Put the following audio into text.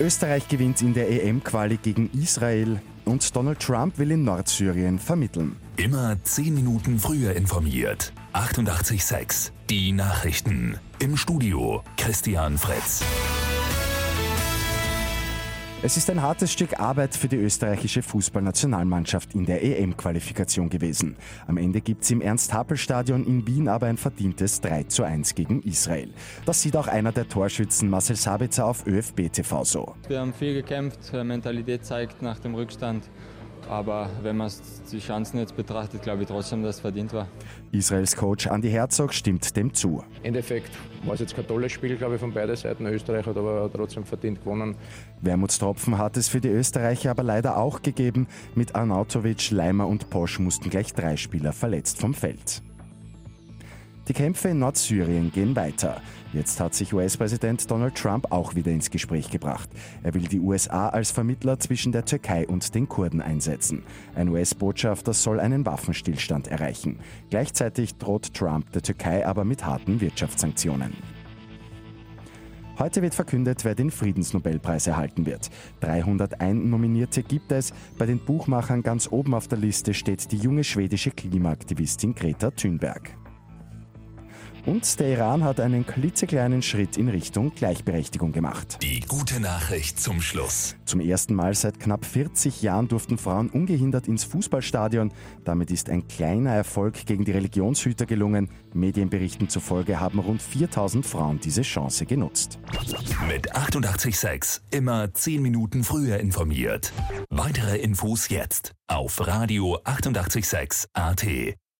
Österreich gewinnt in der EM-Quali gegen Israel und Donald Trump will in Nordsyrien vermitteln. Immer 10 Minuten früher informiert. 88.6 Die Nachrichten. Im Studio Christian Fritz. Es ist ein hartes Stück Arbeit für die österreichische Fußballnationalmannschaft in der EM-Qualifikation gewesen. Am Ende gibt es im Ernst-Happel-Stadion in Wien aber ein verdientes 3 zu 1 gegen Israel. Das sieht auch einer der Torschützen Marcel Sabitzer auf ÖFB-TV so. Wir haben viel gekämpft, Mentalität zeigt nach dem Rückstand. Aber wenn man die Chancen jetzt betrachtet, glaube ich trotzdem, dass es verdient war. Israels Coach Andi Herzog stimmt dem zu. Im Endeffekt war es jetzt kein tolles Spiel, glaube ich, von beiden Seiten. Österreich hat aber trotzdem verdient gewonnen. Wermutstropfen hat es für die Österreicher aber leider auch gegeben. Mit Arnautovic, Leimer und Posch mussten gleich drei Spieler verletzt vom Feld. Die Kämpfe in Nordsyrien gehen weiter. Jetzt hat sich US-Präsident Donald Trump auch wieder ins Gespräch gebracht. Er will die USA als Vermittler zwischen der Türkei und den Kurden einsetzen. Ein US-Botschafter soll einen Waffenstillstand erreichen. Gleichzeitig droht Trump der Türkei aber mit harten Wirtschaftssanktionen. Heute wird verkündet, wer den Friedensnobelpreis erhalten wird. 301 Nominierte gibt es. Bei den Buchmachern ganz oben auf der Liste steht die junge schwedische Klimaaktivistin Greta Thunberg. Und der Iran hat einen klitzekleinen Schritt in Richtung Gleichberechtigung gemacht. Die gute Nachricht zum Schluss. Zum ersten Mal seit knapp 40 Jahren durften Frauen ungehindert ins Fußballstadion. Damit ist ein kleiner Erfolg gegen die Religionshüter gelungen. Medienberichten zufolge haben rund 4000 Frauen diese Chance genutzt. Mit 886 immer 10 Minuten früher informiert. Weitere Infos jetzt auf Radio 886 AT.